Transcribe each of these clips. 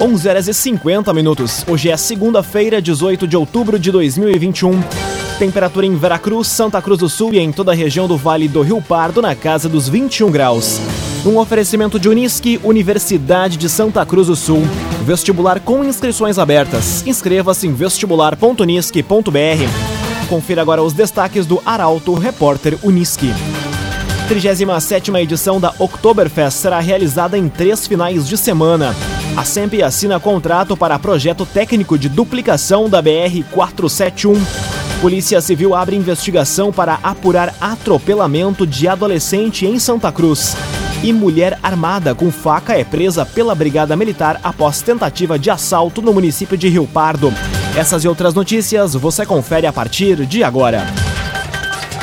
11 horas e 50 minutos. Hoje é segunda-feira, 18 de outubro de 2021. Temperatura em Veracruz, Santa Cruz do Sul e em toda a região do Vale do Rio Pardo na casa dos 21 graus. Um oferecimento de Unisque, Universidade de Santa Cruz do Sul. Vestibular com inscrições abertas. Inscreva-se em vestibular.unisque.br. Confira agora os destaques do Arauto Repórter Unisque. 37 edição da Oktoberfest será realizada em três finais de semana. A SEMP assina contrato para projeto técnico de duplicação da BR-471. Polícia Civil abre investigação para apurar atropelamento de adolescente em Santa Cruz. E mulher armada com faca é presa pela Brigada Militar após tentativa de assalto no município de Rio Pardo. Essas e outras notícias você confere a partir de agora.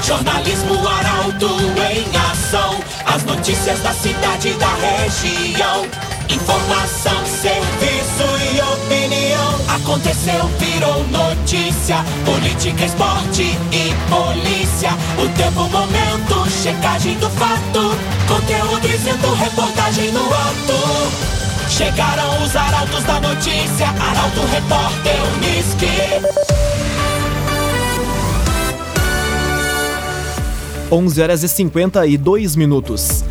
Jornalismo Arauto em ação. As notícias da cidade e da região. Informação, serviço e opinião. Aconteceu, virou notícia. Política, esporte e polícia. O tempo, momento, checagem do fato. Conteúdo dizendo, reportagem no ato. Chegaram os arautos da notícia. Arauto, repórter, Unisque. 11 horas e 52 minutos.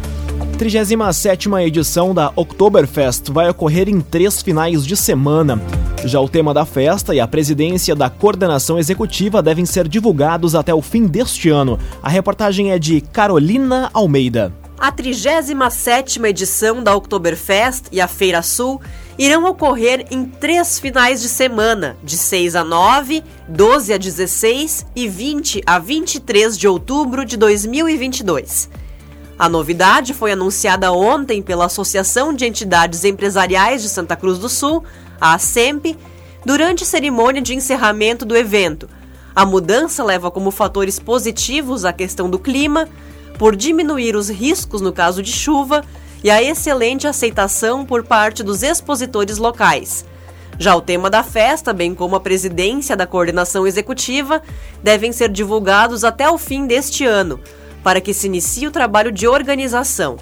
37 edição da Oktoberfest vai ocorrer em três finais de semana. Já o tema da festa e a presidência da coordenação executiva devem ser divulgados até o fim deste ano. A reportagem é de Carolina Almeida. A 37 edição da Oktoberfest e a Feira Sul irão ocorrer em três finais de semana, de 6 a 9, 12 a 16 e 20 a 23 de outubro de 2022. A novidade foi anunciada ontem pela Associação de Entidades Empresariais de Santa Cruz do Sul, a ASEMP, durante cerimônia de encerramento do evento. A mudança leva como fatores positivos a questão do clima, por diminuir os riscos no caso de chuva e a excelente aceitação por parte dos expositores locais. Já o tema da festa, bem como a presidência da coordenação executiva, devem ser divulgados até o fim deste ano, para que se inicie o trabalho de organização.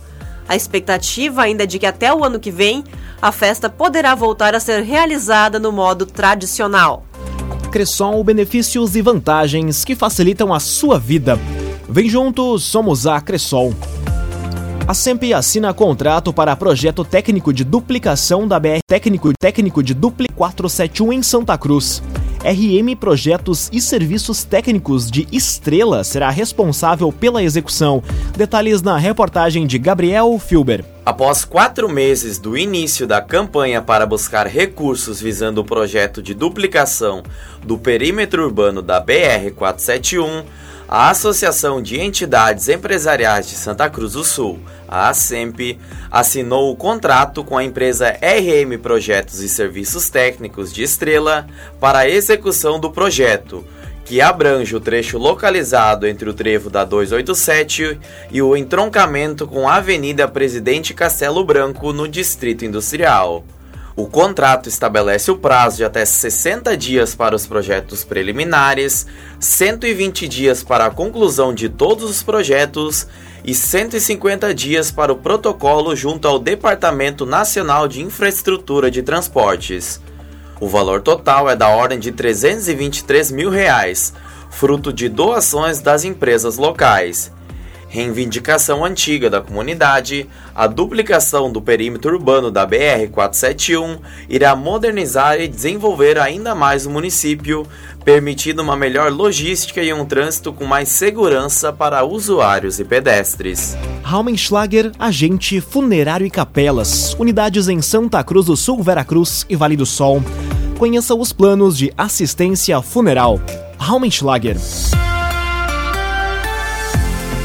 A expectativa ainda é de que até o ano que vem a festa poderá voltar a ser realizada no modo tradicional. Cressol, benefícios e vantagens que facilitam a sua vida. Vem juntos, somos a Cressol. A SEMP assina contrato para projeto técnico de duplicação da BR técnico, técnico de Dupli 471 em Santa Cruz. RM Projetos e Serviços Técnicos de Estrela será responsável pela execução. Detalhes na reportagem de Gabriel Filber. Após quatro meses do início da campanha para buscar recursos visando o projeto de duplicação do perímetro urbano da BR-471, a Associação de Entidades Empresariais de Santa Cruz do Sul, a ASEMP, assinou o contrato com a empresa RM Projetos e Serviços Técnicos de Estrela para a execução do projeto, que abrange o trecho localizado entre o trevo da 287 e o entroncamento com a Avenida Presidente Castelo Branco no Distrito Industrial. O contrato estabelece o prazo de até 60 dias para os projetos preliminares, 120 dias para a conclusão de todos os projetos e 150 dias para o protocolo junto ao Departamento Nacional de Infraestrutura de Transportes. O valor total é da ordem de 323 mil reais, fruto de doações das empresas locais reivindicação antiga da comunidade, a duplicação do perímetro urbano da BR-471 irá modernizar e desenvolver ainda mais o município, permitindo uma melhor logística e um trânsito com mais segurança para usuários e pedestres. Raumenschlager, agente funerário e capelas, unidades em Santa Cruz do Sul, Veracruz e Vale do Sol. Conheça os planos de assistência funeral. Raumenschlager.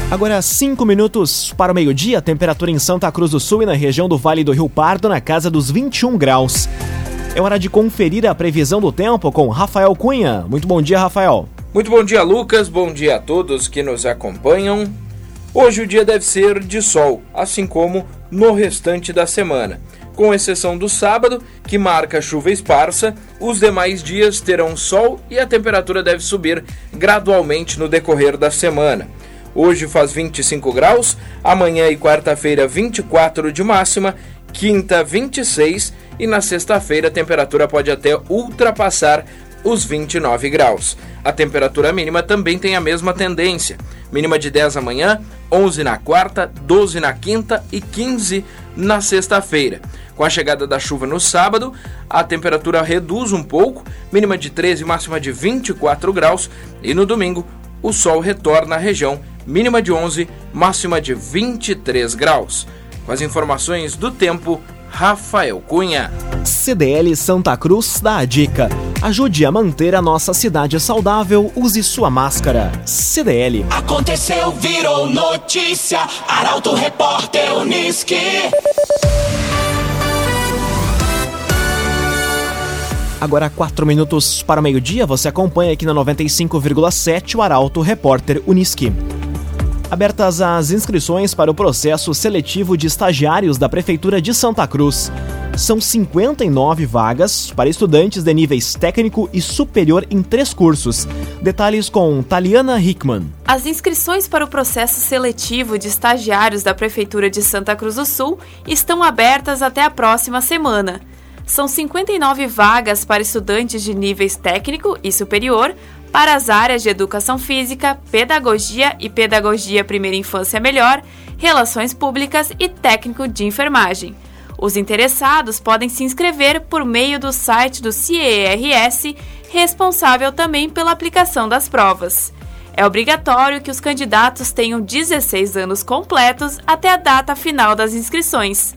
Agora 5 minutos para o meio-dia, temperatura em Santa Cruz do Sul e na região do Vale do Rio Pardo na casa dos 21 graus. É hora de conferir a previsão do tempo com Rafael Cunha. Muito bom dia, Rafael. Muito bom dia, Lucas. Bom dia a todos que nos acompanham. Hoje o dia deve ser de sol, assim como no restante da semana. Com exceção do sábado, que marca chuva esparsa, os demais dias terão sol e a temperatura deve subir gradualmente no decorrer da semana. Hoje faz 25 graus, amanhã e quarta-feira 24 de máxima, quinta 26 e na sexta-feira a temperatura pode até ultrapassar os 29 graus. A temperatura mínima também tem a mesma tendência. Mínima de 10 amanhã, 11 na quarta, 12 na quinta e 15 na sexta-feira. Com a chegada da chuva no sábado, a temperatura reduz um pouco, mínima de 13 e máxima de 24 graus, e no domingo o sol retorna à região, mínima de 11, máxima de 23 graus. Com as informações do tempo, Rafael Cunha. CDL Santa Cruz dá a dica. Ajude a manter a nossa cidade saudável, use sua máscara. CDL. Aconteceu, virou notícia. Arauto Repórter Uniski. Agora, quatro minutos para o meio-dia, você acompanha aqui na 95,7 o Arauto Repórter Uniski. Abertas as inscrições para o processo seletivo de estagiários da Prefeitura de Santa Cruz. São 59 vagas para estudantes de níveis técnico e superior em três cursos. Detalhes com Taliana Hickman. As inscrições para o processo seletivo de estagiários da Prefeitura de Santa Cruz do Sul estão abertas até a próxima semana. São 59 vagas para estudantes de níveis técnico e superior para as áreas de educação física, pedagogia e pedagogia primeira infância melhor, relações públicas e técnico de enfermagem. Os interessados podem se inscrever por meio do site do CIERS, responsável também pela aplicação das provas. É obrigatório que os candidatos tenham 16 anos completos até a data final das inscrições.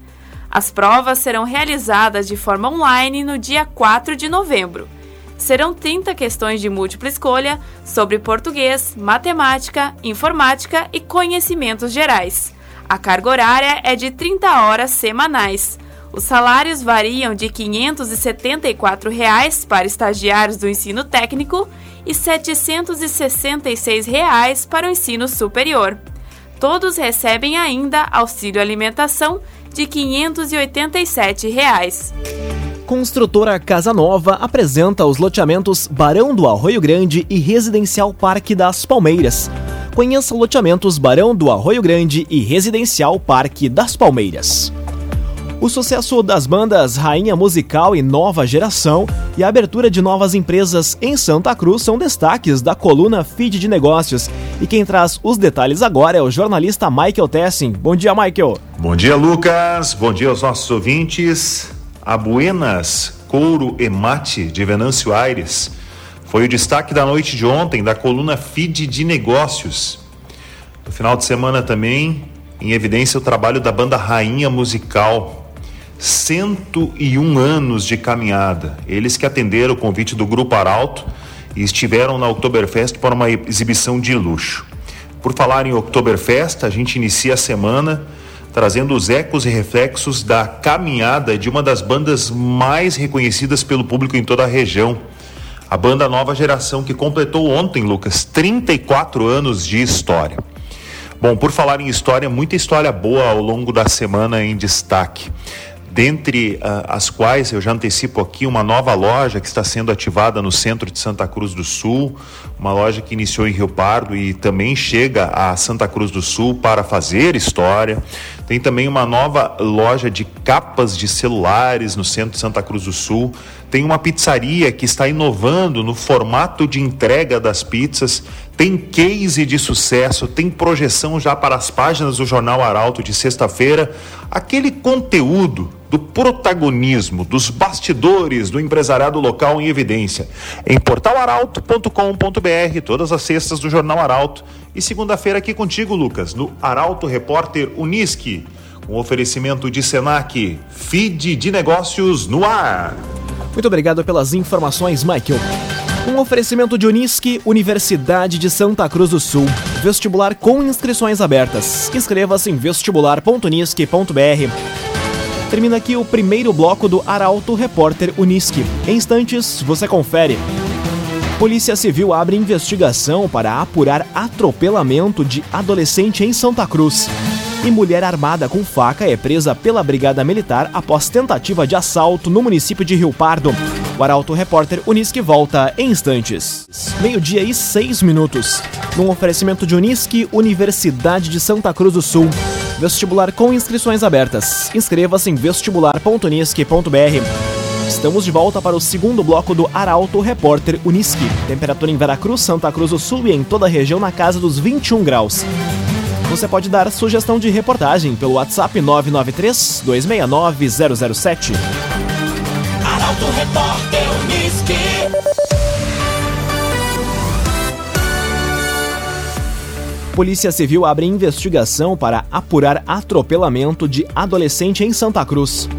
As provas serão realizadas de forma online no dia 4 de novembro serão 30 questões de múltipla escolha sobre português, matemática, informática e conhecimentos gerais. A carga horária é de 30 horas semanais. Os salários variam de 574 reais para estagiários do ensino técnico e 766 reais para o ensino superior. Todos recebem ainda auxílio alimentação de 587 reais. Construtora Casa Nova apresenta os loteamentos Barão do Arroio Grande e Residencial Parque das Palmeiras. Conheça loteamentos Barão do Arroio Grande e Residencial Parque das Palmeiras. O sucesso das bandas Rainha Musical e Nova Geração e a abertura de novas empresas em Santa Cruz são destaques da coluna Feed de Negócios. E quem traz os detalhes agora é o jornalista Michael Tessin. Bom dia, Michael. Bom dia, Lucas. Bom dia aos nossos ouvintes. A Buenas Couro e Mate de Venâncio Aires foi o destaque da noite de ontem da coluna Feed de Negócios. No final de semana também, em evidência o trabalho da banda Rainha Musical. 101 anos de caminhada. Eles que atenderam o convite do Grupo Arauto e estiveram na Oktoberfest para uma exibição de luxo. Por falar em Oktoberfest, a gente inicia a semana trazendo os ecos e reflexos da caminhada de uma das bandas mais reconhecidas pelo público em toda a região. A banda Nova Geração, que completou ontem, Lucas, 34 anos de história. Bom, por falar em história, muita história boa ao longo da semana em destaque dentre uh, as quais eu já antecipo aqui uma nova loja que está sendo ativada no centro de Santa Cruz do Sul, uma loja que iniciou em Rio Pardo e também chega a Santa Cruz do Sul para fazer história. Tem também uma nova loja de capas de celulares no centro de Santa Cruz do Sul. Tem uma pizzaria que está inovando no formato de entrega das pizzas. Tem case de sucesso, tem projeção já para as páginas do Jornal Arauto de sexta-feira. Aquele conteúdo do protagonismo, dos bastidores do empresariado local em evidência. Em portalaralto.com.br, todas as sextas do Jornal Arauto. E segunda-feira aqui contigo, Lucas, no Arauto Repórter Unisque. Um oferecimento de Senac, feed de negócios no ar. Muito obrigado pelas informações, Michael. Um oferecimento de Unisque, Universidade de Santa Cruz do Sul. Vestibular com inscrições abertas. Inscreva-se em vestibular.unisque.br. Termina aqui o primeiro bloco do Arauto Repórter Unisque. Em instantes, você confere. Polícia Civil abre investigação para apurar atropelamento de adolescente em Santa Cruz. E mulher armada com faca é presa pela Brigada Militar após tentativa de assalto no município de Rio Pardo. O Arauto Repórter Unisque volta em instantes. Meio-dia e seis minutos. Num oferecimento de Unisque, Universidade de Santa Cruz do Sul. Vestibular com inscrições abertas. Inscreva-se em vestibular.unisque.br. Estamos de volta para o segundo bloco do Arauto Repórter Unisque. Temperatura em Veracruz, Santa Cruz do Sul e em toda a região na casa dos 21 graus. Você pode dar sugestão de reportagem pelo WhatsApp 993 269 007. Arauto Repórter Unisque. Polícia Civil abre investigação para apurar atropelamento de adolescente em Santa Cruz.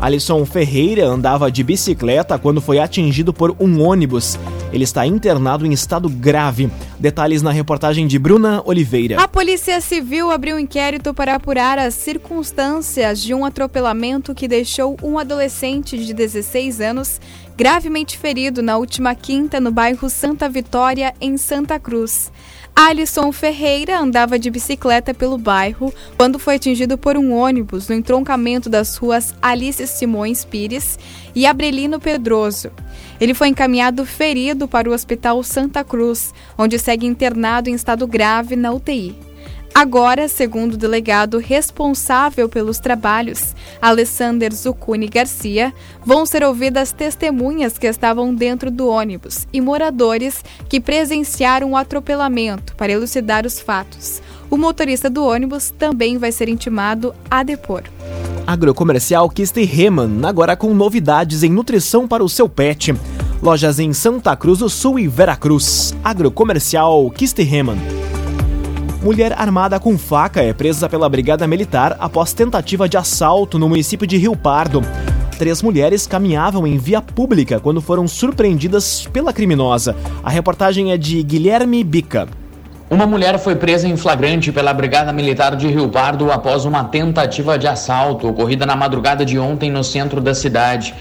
Alisson Ferreira andava de bicicleta quando foi atingido por um ônibus. Ele está internado em estado grave. Detalhes na reportagem de Bruna Oliveira. A Polícia Civil abriu um inquérito para apurar as circunstâncias de um atropelamento que deixou um adolescente de 16 anos gravemente ferido na última quinta no bairro Santa Vitória, em Santa Cruz. Alisson Ferreira andava de bicicleta pelo bairro quando foi atingido por um ônibus no entroncamento das ruas Alice Simões Pires e Abrelino Pedroso. Ele foi encaminhado ferido para o Hospital Santa Cruz, onde segue internado em estado grave na UTI. Agora, segundo o delegado responsável pelos trabalhos, Alessander Zucuni Garcia, vão ser ouvidas testemunhas que estavam dentro do ônibus e moradores que presenciaram o atropelamento para elucidar os fatos. O motorista do ônibus também vai ser intimado a depor. Agrocomercial Kiste Reman, agora com novidades em nutrição para o seu pet. Lojas em Santa Cruz do Sul e Veracruz. Agrocomercial Kiste Reman. Mulher armada com faca é presa pela Brigada Militar após tentativa de assalto no município de Rio Pardo. Três mulheres caminhavam em via pública quando foram surpreendidas pela criminosa. A reportagem é de Guilherme Bica. Uma mulher foi presa em flagrante pela Brigada Militar de Rio Pardo após uma tentativa de assalto ocorrida na madrugada de ontem no centro da cidade.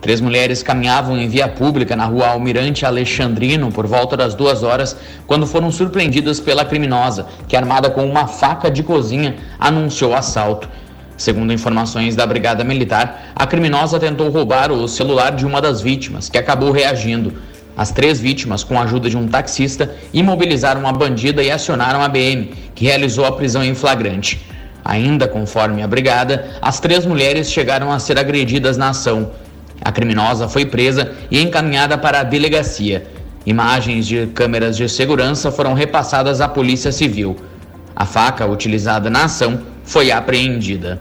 Três mulheres caminhavam em via pública na rua Almirante Alexandrino por volta das duas horas quando foram surpreendidas pela criminosa, que armada com uma faca de cozinha anunciou assalto. Segundo informações da Brigada Militar, a criminosa tentou roubar o celular de uma das vítimas, que acabou reagindo. As três vítimas, com a ajuda de um taxista, imobilizaram a bandida e acionaram a BM, que realizou a prisão em flagrante. Ainda conforme a brigada, as três mulheres chegaram a ser agredidas na ação. A criminosa foi presa e encaminhada para a delegacia. Imagens de câmeras de segurança foram repassadas à Polícia Civil. A faca utilizada na ação foi apreendida.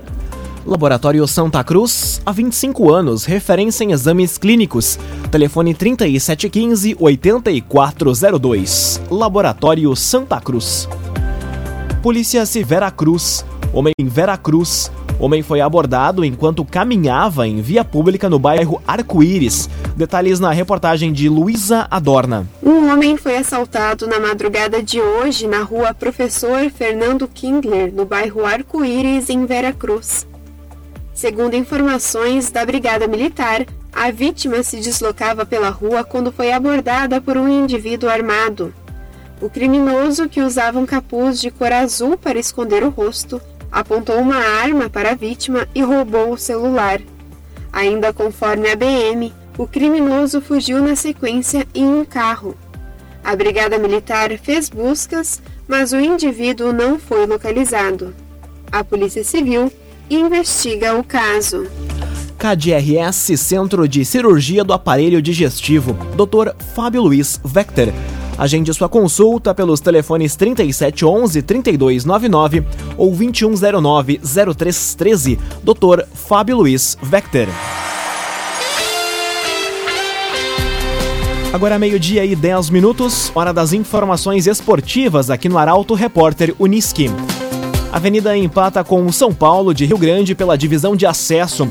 Laboratório Santa Cruz, há 25 anos, referência em exames clínicos. Telefone 3715-8402. Laboratório Santa Cruz. Polícia Vera Cruz. Homem em Vera Cruz Homem foi abordado enquanto caminhava em via pública no bairro Arco-Íris. Detalhes na reportagem de Luísa Adorna. Um homem foi assaltado na madrugada de hoje na rua Professor Fernando Kindler, no bairro Arco-Íris, em Veracruz. Segundo informações da Brigada Militar, a vítima se deslocava pela rua quando foi abordada por um indivíduo armado. O criminoso, que usava um capuz de cor azul para esconder o rosto, apontou uma arma para a vítima e roubou o celular. Ainda conforme a BM, o criminoso fugiu na sequência em um carro. A Brigada Militar fez buscas, mas o indivíduo não foi localizado. A Polícia Civil investiga o caso. KDRS Centro de Cirurgia do Aparelho Digestivo, Dr. Fábio Luiz Vector Agende sua consulta pelos telefones 3711 3299 ou 2109 0313. Dr. Fábio Luiz Vector. Agora meio-dia e 10 minutos, hora das informações esportivas aqui no Arauto Repórter Uniski. Avenida empata com São Paulo de Rio Grande pela divisão de acesso.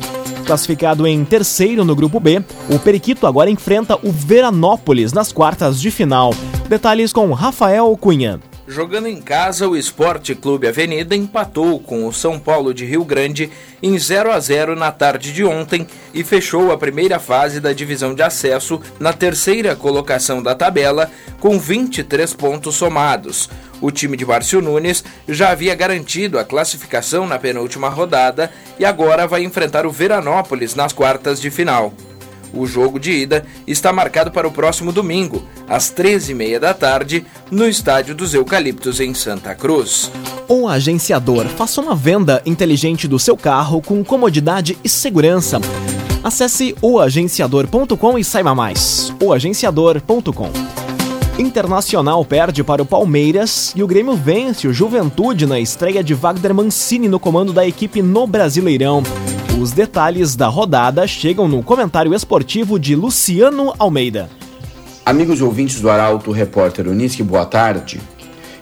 Classificado em terceiro no grupo B, o Periquito agora enfrenta o Veranópolis nas quartas de final. Detalhes com Rafael Cunha. Jogando em casa, o Esporte Clube Avenida empatou com o São Paulo de Rio Grande em 0 a 0 na tarde de ontem e fechou a primeira fase da divisão de acesso na terceira colocação da tabela com 23 pontos somados. O time de Márcio Nunes já havia garantido a classificação na penúltima rodada e agora vai enfrentar o Veranópolis nas quartas de final. O jogo de ida está marcado para o próximo domingo, às 13h30 da tarde, no Estádio dos Eucaliptos, em Santa Cruz. O agenciador faça uma venda inteligente do seu carro com comodidade e segurança. Acesse oagenciador.com e saiba mais. oagenciador.com Internacional perde para o Palmeiras e o Grêmio vence o Juventude na estreia de Wagner Mancini no comando da equipe no Brasileirão. Os detalhes da rodada chegam no comentário esportivo de Luciano Almeida. Amigos ouvintes do Arauto, repórter Uniski, boa tarde.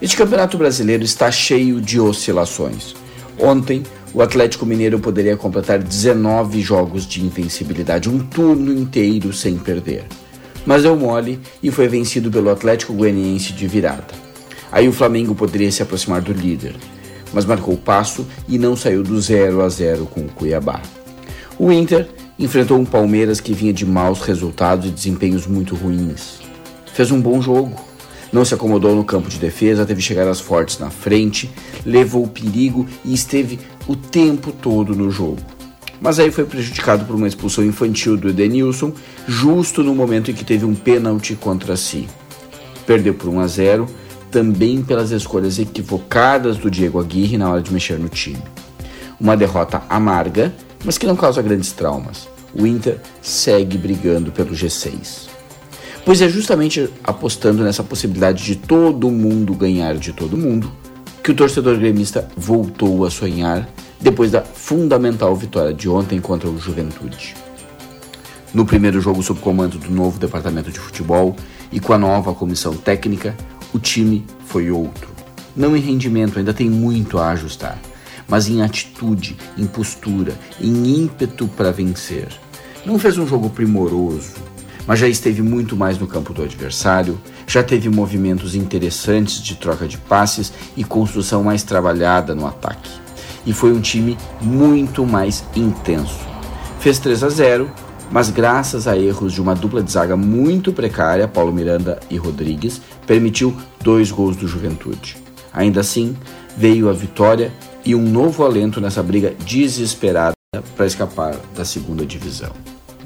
Este campeonato brasileiro está cheio de oscilações. Ontem, o Atlético Mineiro poderia completar 19 jogos de invencibilidade, um turno inteiro sem perder mas deu mole e foi vencido pelo Atlético Goianiense de virada. Aí o Flamengo poderia se aproximar do líder, mas marcou passo e não saiu do 0 a 0 com o Cuiabá. O Inter enfrentou um Palmeiras que vinha de maus resultados e desempenhos muito ruins. Fez um bom jogo, não se acomodou no campo de defesa, teve chegadas fortes na frente, levou o perigo e esteve o tempo todo no jogo mas aí foi prejudicado por uma expulsão infantil do Edenilson, justo no momento em que teve um pênalti contra si. Perdeu por 1 a 0, também pelas escolhas equivocadas do Diego Aguirre na hora de mexer no time. Uma derrota amarga, mas que não causa grandes traumas. O Inter segue brigando pelo G6. Pois é justamente apostando nessa possibilidade de todo mundo ganhar de todo mundo que o torcedor gremista voltou a sonhar depois da fundamental vitória de ontem contra o Juventude. No primeiro jogo sob comando do novo departamento de futebol e com a nova comissão técnica, o time foi outro. Não em rendimento, ainda tem muito a ajustar, mas em atitude, em postura, em ímpeto para vencer. Não fez um jogo primoroso, mas já esteve muito mais no campo do adversário, já teve movimentos interessantes de troca de passes e construção mais trabalhada no ataque e foi um time muito mais intenso. Fez 3 a 0, mas graças a erros de uma dupla de zaga muito precária, Paulo Miranda e Rodrigues, permitiu dois gols do Juventude. Ainda assim, veio a vitória e um novo alento nessa briga desesperada para escapar da segunda divisão.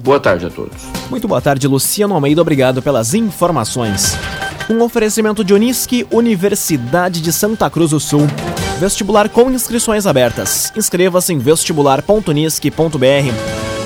Boa tarde a todos. Muito boa tarde, Luciano Almeida. Obrigado pelas informações. Um oferecimento de Unisque, Universidade de Santa Cruz do Sul. Vestibular com inscrições abertas. Inscreva-se em vestibular.unisque.br.